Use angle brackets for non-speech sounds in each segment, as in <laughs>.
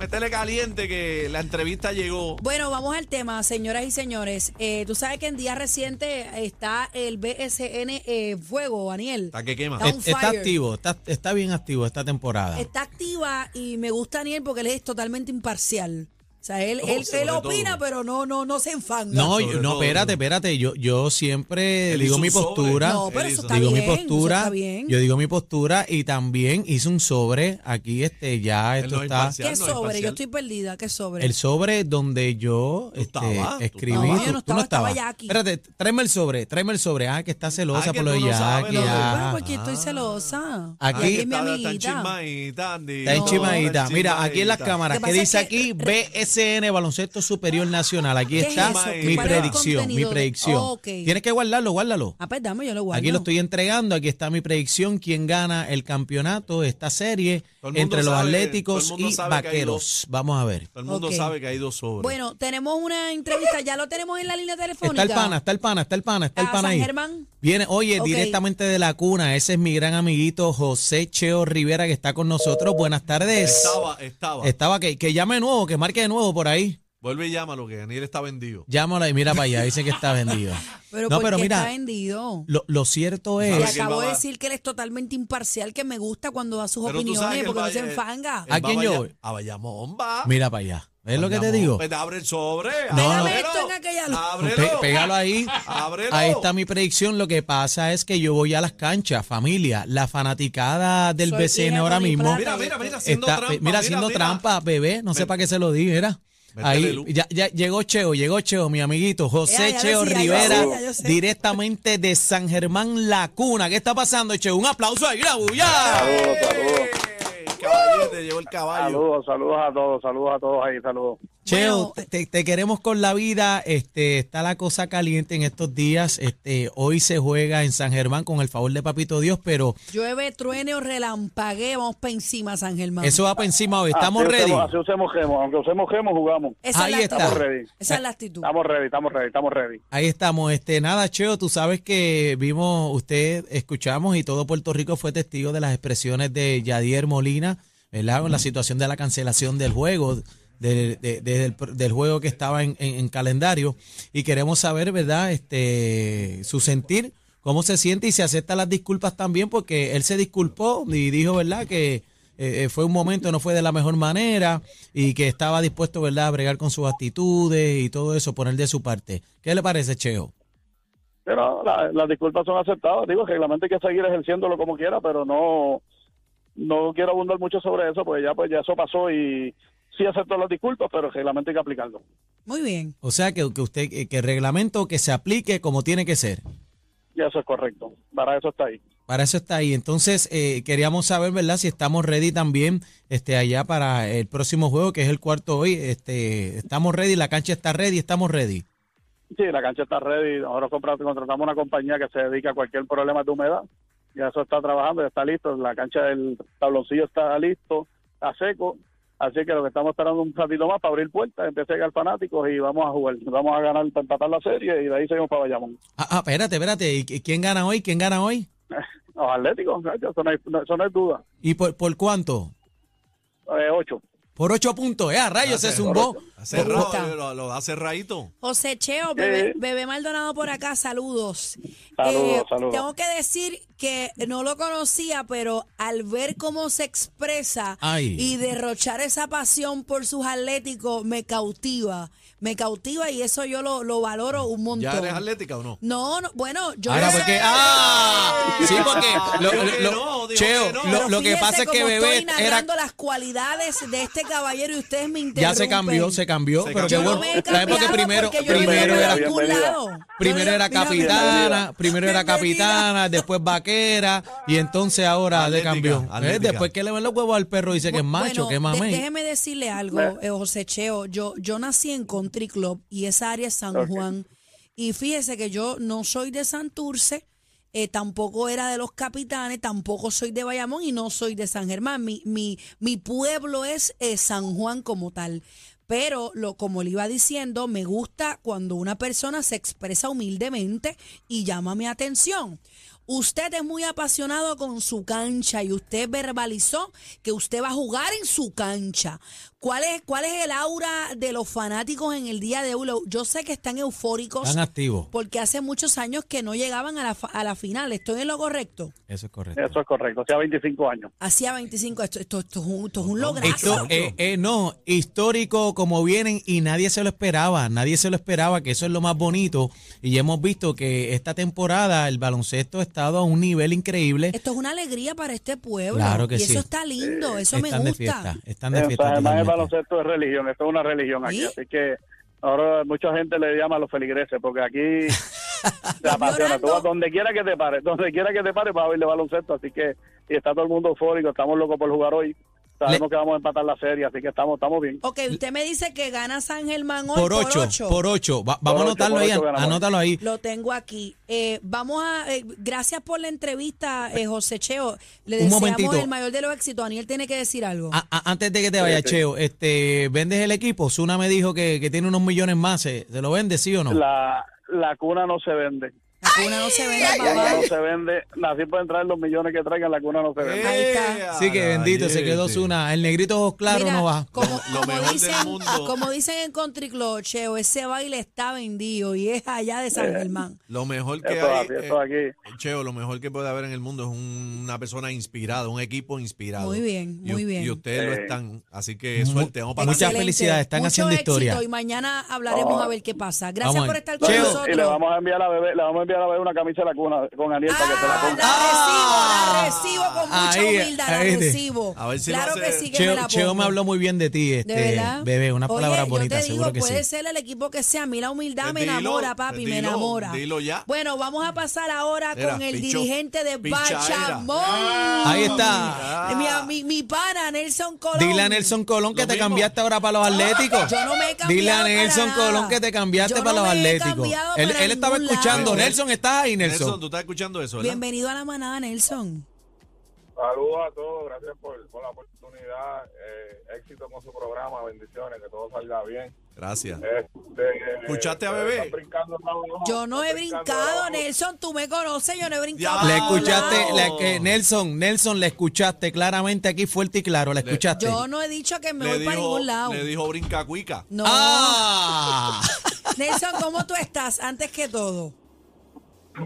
métele caliente que la entrevista llegó. Bueno, vamos al tema, señoras y señores. Eh, tú sabes que en días recientes está el BSN eh, Fuego, Daniel. ¿Está que quema? Está Está activo, está, está bien activo esta temporada. Está activa y me gusta Daniel porque él es totalmente imparcial. O sea, él, él, él opina, pero no, no, no se enfanga. No, sobre yo- no, todo, espérate, espérate. Yo, yo siempre Él digo hizo mi un sobre. postura. No, pero eso está digo bien. mi eso postura. está bien. Yo digo mi postura y también hice un sobre. Aquí este ya Él esto no es está. imparcial. ¿Qué no es sobre? Yo parcial. estoy perdida. ¿Qué sobre? El sobre donde yo Tú este, estabas, tú escribí. estabas. No, yo no estaba, estaba. Jackie. Espérate, tráeme el sobre, tráeme el sobre. Ah, que está celosa Ah, que por lo de tú no sabes Jackie. lo de- ah. Bueno, porque estoy celosa. Aquí- Aquí es mi Está- Está amiguita. enchismadita, Andy. Está No. enchimadita. Mira, aquí en las cámaras, Lo que ¿qué pasa dice es que- aquí? BSN Baloncesto Superior Nacional. Aquí ¿Qué es está eso? mi ¿Cuál es el predicción, mi contenido? predicción. Ok. Tienes que guardarlo, guárdalo. Ah, pues dame, yo lo guardo. Aquí lo estoy entregando, aquí está mi predicción, quién gana el campeonato, esta serie, Todo el mundo entre los sabe- atléticos todo el mundo y sabe que hay vaqueros. Vamos a ver. Todo el mundo Ok. sabe que hay dos sobres. Bueno, tenemos una entrevista, ya lo tenemos en la línea telefónica. Está el pana, está el pana, está el pana, está el Ah, pana San ahí. Germán. Viene, oye, Ok. directamente de la cuna, ese es mi gran amiguito José Cheo Rivera que está con nosotros. Buenas tardes. estaba, estaba. Estaba que, que llame de nuevo, que marque de nuevo por ahí. Vuelve y llámalo, que Daniel está vendido. Llámalo y mira para allá, dice que está <laughs> vendido. Pero no, ¿por pero qué mira, está vendido? lo, lo cierto Y ¿Sabe es... que él acabo de decir que él es totalmente imparcial, que me gusta cuando da sus Pero opiniones, porque va- no se enfanga. ¿A quién Vaya- yo voy? A Bayamón va. Mira para allá. ¿Ves lo que te digo? Pues abre el sobre. No, no. Esto en aquella luz. Ábrelo. Pe- pégalo ahí. Ábrelo. Ahí está mi predicción. Lo que pasa es que yo voy a las canchas, familia. La fanaticada del Soy BCN ahora mismo. plata. Mira, mira, mira, haciendo está, trampa. mira, haciendo trampa, bebé. No sé para qué se lo di, mira. Ahí, ya, ya llegó Cheo, llegó Cheo, mi amiguito, José Ya, ya Cheo decía, yo Rivera, sé, ya yo sé. directamente de San Germán La Cuna. ¿Qué está pasando, Cheo? Un aplauso ahí, la bulla. Saludos, saludos. El caballo. Saludos, saludos a todos, saludos a todos ahí, saludos. Cheo, te, te queremos con la vida. Este, está la cosa caliente en estos días. Este, hoy se juega en San Germán con el favor de Papito Dios, pero Llueve, truene o relampague, vamos para encima, San Germán. eso va para encima hoy. ¿Estamos así ready? Usemos, así aunque usemos jugamos. Esa ahí es la está. actitud. Estamos ready. Esa es la actitud. Estamos ready, estamos ready, estamos ready. Ahí estamos. Este, nada, Cheo, tú sabes que vimos, usted escuchamos y todo Puerto Rico fue testigo de las expresiones de Yadier Molina, ¿verdad? Con la situación de la cancelación del juego, de- de- de- del, del juego que estaba en, en- en calendario. Y queremos saber, ¿verdad? Este, su sentir, cómo se siente y si acepta las disculpas también, porque él se disculpó y dijo, ¿verdad? Que eh, eh, fue un momento, no fue de la mejor manera y que estaba dispuesto, ¿verdad?, a bregar con sus actitudes y todo eso, poner de su parte. ¿Qué le parece, Cheo? Pero la- las disculpas son aceptadas. Digo, que reglamento hay que seguir ejerciéndolo como quiera, pero no no quiero abundar mucho sobre eso, porque ya pues ya eso pasó y sí acepto las disculpas, pero el reglamento hay que aplicarlo. Muy bien. O sea, que, que usted, que el reglamento que se aplique como tiene que ser. Y eso es correcto. Para eso está ahí. Para eso está ahí. Entonces, eh, queríamos saber, ¿verdad? Si estamos ready también este, allá para el próximo juego, que es el cuarto hoy. Este, estamos ready, la cancha está ready, estamos ready. Sí, la cancha está ready. Nosotros compra- contratamos una compañía que se dedica a cualquier problema de humedad. Ya eso está trabajando, ya está listo. La cancha del tabloncillo está listo, está seco. Así que lo que estamos esperando un ratito más para abrir puertas, empiece a llegar fanáticos y vamos a jugar. Vamos a ganar, para empatar la serie y de ahí seguimos para Bayamón. Ah, ah, espérate, espérate. ¿Y qui- quién gana hoy? ¿Quién gana hoy? <laughs> Los Atléticos, eso no hay, eso no hay duda. ¿Y por, por cuánto? Eh, ocho. Por ocho puntos. ¡Eh, a rayos! Se Hace- zumbó. Está. lo, lo da cerradito. José Cheo, bebé, bebé Maldonado por acá, saludos. Eh, Saludos, saludos. Tengo que decir que no lo conocía, pero al ver cómo se expresa Ay. y derrochar esa pasión por sus atléticos, me cautiva. Me cautiva y eso yo lo, lo valoro un montón. ¿Ya eres atlética o no? No, no, bueno, yo Ahora, no sé. porque. ¡Ah! Sí, porque. <laughs> Lo- no, dijo Cheo, que no. lo, lo que pasa es que Bebé estoy era. narrando las cualidades de este caballero y ustedes me interrumpen. Ya se cambió, se cambió. Se pero qué cambió. Yo no bueno. me he ¿Sabes? Porque cambiado primero, porque yo no primero me era. Primero era capitana, primero era capitana, después vaquera y entonces ahora de cambió. Después que le ven los huevos al perro dice que es macho, que mamey. déjeme decirle algo, eh, José Cheo. Yo, yo nací en Country Club y esa área es San. Juan. Y fíjese que yo no soy de Santurce, eh, tampoco era de los capitanes, tampoco soy de Bayamón y no soy de San Germán. Mi, mi, mi pueblo es eh, San Juan como tal. Pero lo, como le iba diciendo, me gusta cuando una persona se expresa humildemente y llama mi atención. Usted es muy apasionado con su cancha y usted verbalizó que usted va a jugar en su cancha. ¿Cuál es, cuál es el aura de los fanáticos en el día de hoy? Yo sé que están eufóricos Están activos. porque hace muchos años que no llegaban a la, fa- a la final. ¿Estoy en lo correcto? Eso es correcto. Eso es correcto, sea, 25 años. Hacía 25. Esto, esto, esto es un, esto es un lograzo. Esto, eh, eh, no, histórico como vienen y nadie se lo esperaba, nadie se lo esperaba, que eso es lo más bonito. Y ya hemos visto que esta temporada el baloncesto ha estado a un nivel increíble. Esto es una alegría para este pueblo. Claro que y sí. eso está lindo, eso me están de gusta. fiesta, están de fiesta. Germán el baloncesto es religión, esto es una religión aquí, ¿Sí? así que ahora mucha gente le llama a los feligreses, porque aquí <laughs> se Los apasiona. Tú vas donde quiera que te pares, donde quiera que te pares vas a verle baloncesto, así que y está todo el mundo eufórico, estamos locos por jugar hoy, sabemos que vamos a empatar la serie, así que estamos estamos bien. Ok, usted me dice que gana San Germán hoy Por ocho, por ocho. Va- vamos a anotarlo ahí, anótalo ahí. Lo tengo aquí. Eh, vamos a. eh, gracias por la entrevista, eh, José Cheo. Le Un deseamos momentito. el mayor de los éxitos. Aniel tiene que decir algo. A- a- antes de que te Sí, sí. Cheo, este, ¿vendes el equipo? Zuna me dijo que, que tiene unos millones más. ¿Se, se lo vende, sí o no? La, la cuna no se vende, cuna no se vende, la papá. cuna no se vende, así pueden traer los millones que traigan, la cuna no se vende. Ahí está. ¡Eh, Sí, que bendito, se quedó! Zuna. El negrito ojos claros Mira, no va. Como, Lo como mejor del dicen, mundo. como dicen en Country Club, Cheo, ese baile está vendido y es allá de Eh, San Germán. Lo mejor que Eso es hay, así, eso es eh, aquí. Cheo, lo mejor que puede haber en el mundo es un- una persona inspirada, un equipo inspirado. Muy bien, muy bien. Y ustedes lo están, así que suerte, vamos para Muchas felicidades, están Mucho haciendo éxito historia. Y mañana hablaremos a ver qué pasa. Gracias Vamos por estar con Cheo. y- nosotros. y le vamos a enviar a bebé, le vamos a enviar a bebé una camisa de la cuna con Aniel para que se la Ah, ponga. la recibo, la recibo con mucha Ahí, humildad, la ahí te- recibo. A ver si lo claro hace- que sí que me Cheo, la Cheo me pongo. habló muy bien de ti, este, ¿De verdad? bebé, unas Oye, palabras yo bonitas, te digo, seguro que puede sí. ser el equipo que sea. A mí la humildad Pues me dilo, enamora, papi, pues me dilo, enamora. dilo ya. Bueno, vamos a pasar ahora con el picho, dirigente de pichaera. Bachamón. Ahí está. Ah. Mi, mi, mi pana, Nelson Colón. Dile a Nelson Colón que Lo te mismo. cambiaste ahora para los Atléticos. Yo no me he cambiado Dile a para Nelson nada. Colón que te cambiaste Yo para no los me he Atléticos. cambiado Él, para él estaba ningún escuchando. lado. Nelson, ¿estás ahí, Nelson, Nelson? tú estás escuchando eso, ¿verdad? Bienvenido a la manada, Nelson. Saludos a todos, gracias por, por la oportunidad. eh, éxito con su programa, bendiciones, que todo salga bien. Gracias. Este, eh, ¿Escuchaste a eh, Bebé? Yo no he brincado. Nelson. Tú me conoces, yo no he brincado. Ya. Le escuchaste, que Nelson, Nelson, le escuchaste claramente aquí fuerte y claro, le escuchaste. Yo no he dicho que me Le voy para ningún lado. le dijo brinca cuica. No. ¡Ah! <laughs> Nelson, ¿cómo tú estás? Antes que todo.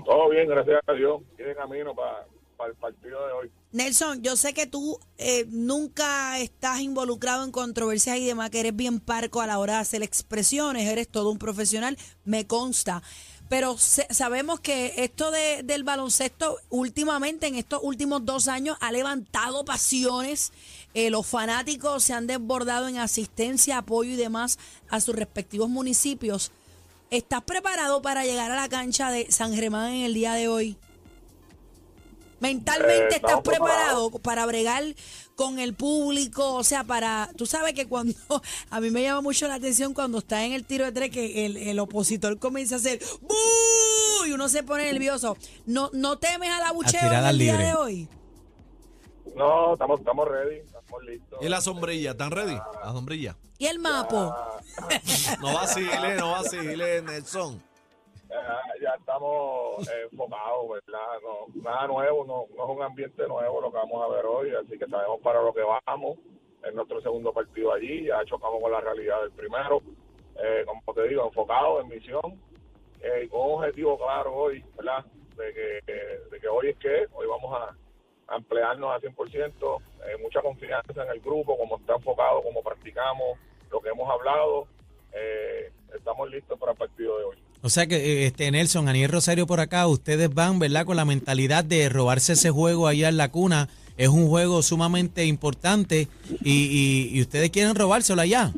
Todo bien, gracias a Dios. Camino para, para el partido de hoy. Nelson, yo sé que tú eh, nunca estás involucrado en controversias y demás, que eres bien parco a la hora de hacer expresiones, eres todo un profesional, me consta. Pero sabemos que esto de- del baloncesto últimamente, en estos últimos dos años, ha levantado pasiones. Eh, los fanáticos se han desbordado en asistencia, apoyo y demás a sus respectivos municipios. ¿Estás preparado para llegar a la cancha de San Germán en el día de hoy? Mentalmente Eh, estás preparado para bregar con el público, o sea, para, tú sabes que cuando, <laughs> a mí me llama mucho la atención cuando está en el tiro de tres que el, el opositor comienza a hacer ¡Bú! y uno se pone nervioso. ¿No, no temes al abucheo en tiradas el día de hoy? No, estamos, estamos ready, estamos listos. ¿Y la sombrilla? ¿Están ready? La sombrilla. ¿Y el mapo? <laughs> No vacile, no vacile, Nelson. Ya, ya estamos enfocados, ¿verdad? No, nada nuevo, no, no es un ambiente nuevo lo que vamos a ver hoy, así que sabemos para lo que vamos. Es nuestro segundo partido allí, ya chocamos con la realidad del primero. Eh, como te digo, enfocado en misión, eh, con un objetivo claro hoy, ¿verdad? De que, de que hoy es que, hoy vamos a, a emplearnos al 100%, eh, mucha confianza en el grupo, como está enfocado, como practicamos, lo que hemos hablado. Eh, estamos listos para el partido de hoy. O sea que eh, este Nelson, Aniel Rosario por acá, ustedes van, ¿verdad? Con la mentalidad de robarse ese juego allá en la cuna. Es un juego sumamente importante y, y- y ustedes quieren robárselo allá.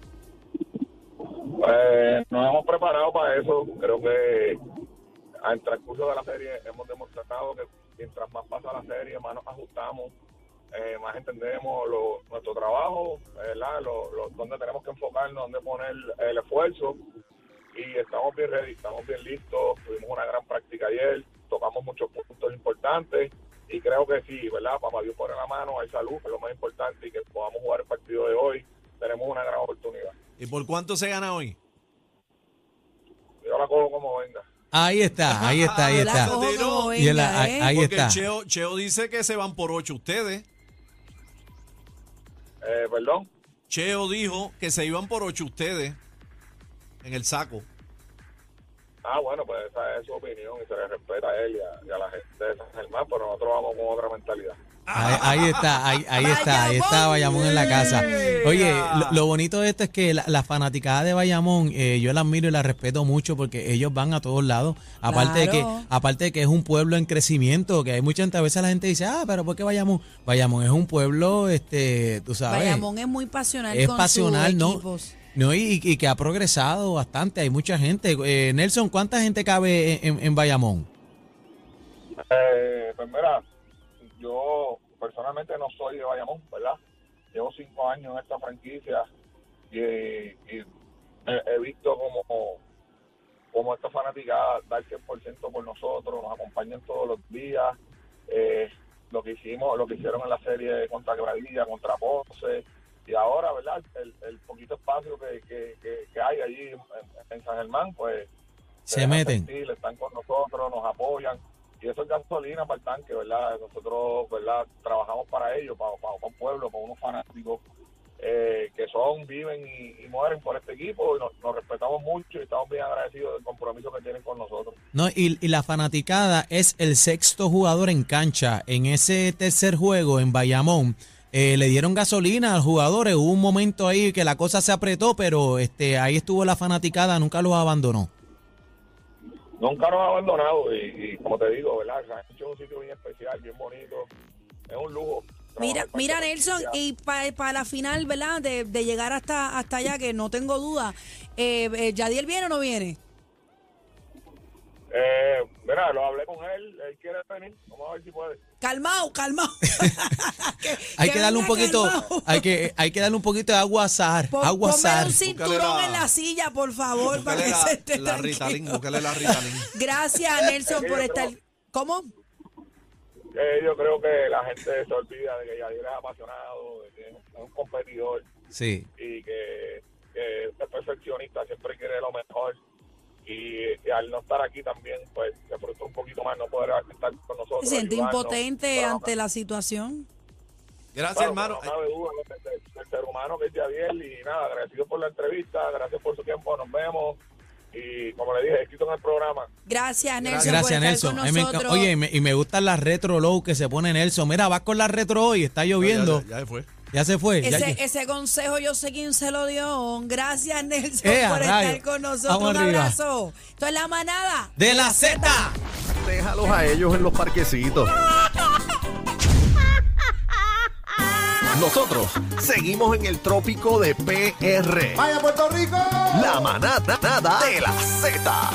Eh, nos hemos preparado para eso. Creo que al transcurso de la serie hemos demostrado que mientras más pasa la serie, más nos ajustamos, eh, más entendemos lo- nuestro trabajo, ¿verdad? Lo, lo- dónde tenemos que enfocarnos, dónde poner el esfuerzo. Y estamos bien ready, estamos bien listos. Tuvimos una gran práctica ayer, tocamos muchos puntos importantes. Y creo que sí, ¿verdad? Papá Dios pone la mano, hay salud, que es lo más importante, y que podamos jugar el partido de hoy. Tenemos una gran oportunidad. ¿Y por cuánto se gana hoy? Yo la cojo como venga. Ahí está, ahí está, ahí está. Y ahí- ¿eh? ahí Porque está. Cheo, Cheo dice que se van por ocho ustedes. Eh, perdón. Cheo dijo que se iban por ocho ustedes en el saco. Ah, bueno, pues esa es su opinión y se le respeta a él y a, y a la gente de San Germán, pero nosotros vamos con otra mentalidad. Ahí, ahí está, ahí, ahí está, ahí está Bayamón en la casa. Oye, lo, lo bonito de esto es que la, la fanaticada de Bayamón, eh, yo la admiro y la respeto mucho porque ellos van a todos lados. Aparte de que, aparte de que es un pueblo en crecimiento, que hay mucha gente, a veces la gente dice, ah, pero ¿por qué Bayamón? Bayamón es un pueblo, este, tú sabes. Bayamón es muy pasional es con pasional, sus ¿no? equipos. No, y, y que ha progresado bastante, hay mucha gente. Eh, Nelson, ¿cuánta gente cabe en, en- en Bayamón? Eh, pues mira, yo personalmente no soy de Bayamón, ¿verdad? Llevo cinco años en esta franquicia y, y he, visto como, como esta fanaticada da el 100% por nosotros, nos acompañan todos los días. Eh, lo que hicimos, lo que hicieron en la serie contra Quebradilla, contra Ponce, y ahora, ¿verdad? El, el poquito espacio que, que, que- que hay allí en, en San Germán, pues Se meten. sentir, están con nosotros, nos apoyan. Y eso es gasolina para el tanque, ¿verdad? Nosotros, ¿verdad? Trabajamos para ellos, para, un pueblo, para unos fanáticos eh, que son, viven y, mueren por este equipo. Y nos, respetamos mucho y estamos bien agradecidos del compromiso que tienen con nosotros. No, y, la fanaticada es el sexto jugador en cancha. En ese tercer juego en Bayamón, eh, le dieron gasolina a los jugadores. Hubo un momento ahí que la cosa se apretó, pero este ahí estuvo la fanaticada, nunca los abandonó. Nunca nos ha abandonado y, y como te digo, ¿verdad? San Germán es un sitio bien especial, bien bonito. Es un lujo. Mira, mira Nelson, y para la final, ¿verdad? De, de llegar hasta, hasta allá, que no tengo duda. Eh, eh, ¿Yadiel viene o no viene? Eh, mira, lo hablé con él, él quiere venir, vamos a ver si puede. Calmao, calmao. <laughs> Hay que darle un poquito, calmao. hay que, hay que darle un poquito de agua azar, Pon- agua ponme azar. un cinturón la- en la silla, por favor, para que la, se esté la tranquilo. Ritalin, búscale la Ritalin. <laughs> Gracias, Nelson, por estar... ¿Cómo? Eh, yo creo que la gente se olvida de que Yadier es apasionado, de que es un competidor Sí. y que, que es perfeccionista, siempre quiere lo mejor. Y, y al no estar aquí también, pues se frustró un poquito más no poder estar con nosotros. Se siente ayudarnos. impotente ante la situación. Gracias, claro, hermano. No cabe duda del, ser humano que es Yadier y nada, agradecido por la entrevista, gracias por su tiempo, nos vemos. Y como le dije, escrito en el programa, Gracias, Nelson, por Gracias, estar Nelson. con nosotros. Oye, y me, y me gustan las retro low que se pone Nelson. Mira, vas con la retro hoy, está lloviendo. Ya, ya, ya fue. Ya se fue. Ese, ya- ese consejo yo sé quién se lo dio. Gracias, Nelson, Eh, por estar con nosotros. Vamos Un arriba. abrazo. Esto es la manada. de la Z. Déjalos a ellos en los parquecitos. <laughs> Nosotros seguimos en el trópico de PR. ¡Vaya Puerto Rico! La manada nada de la Z.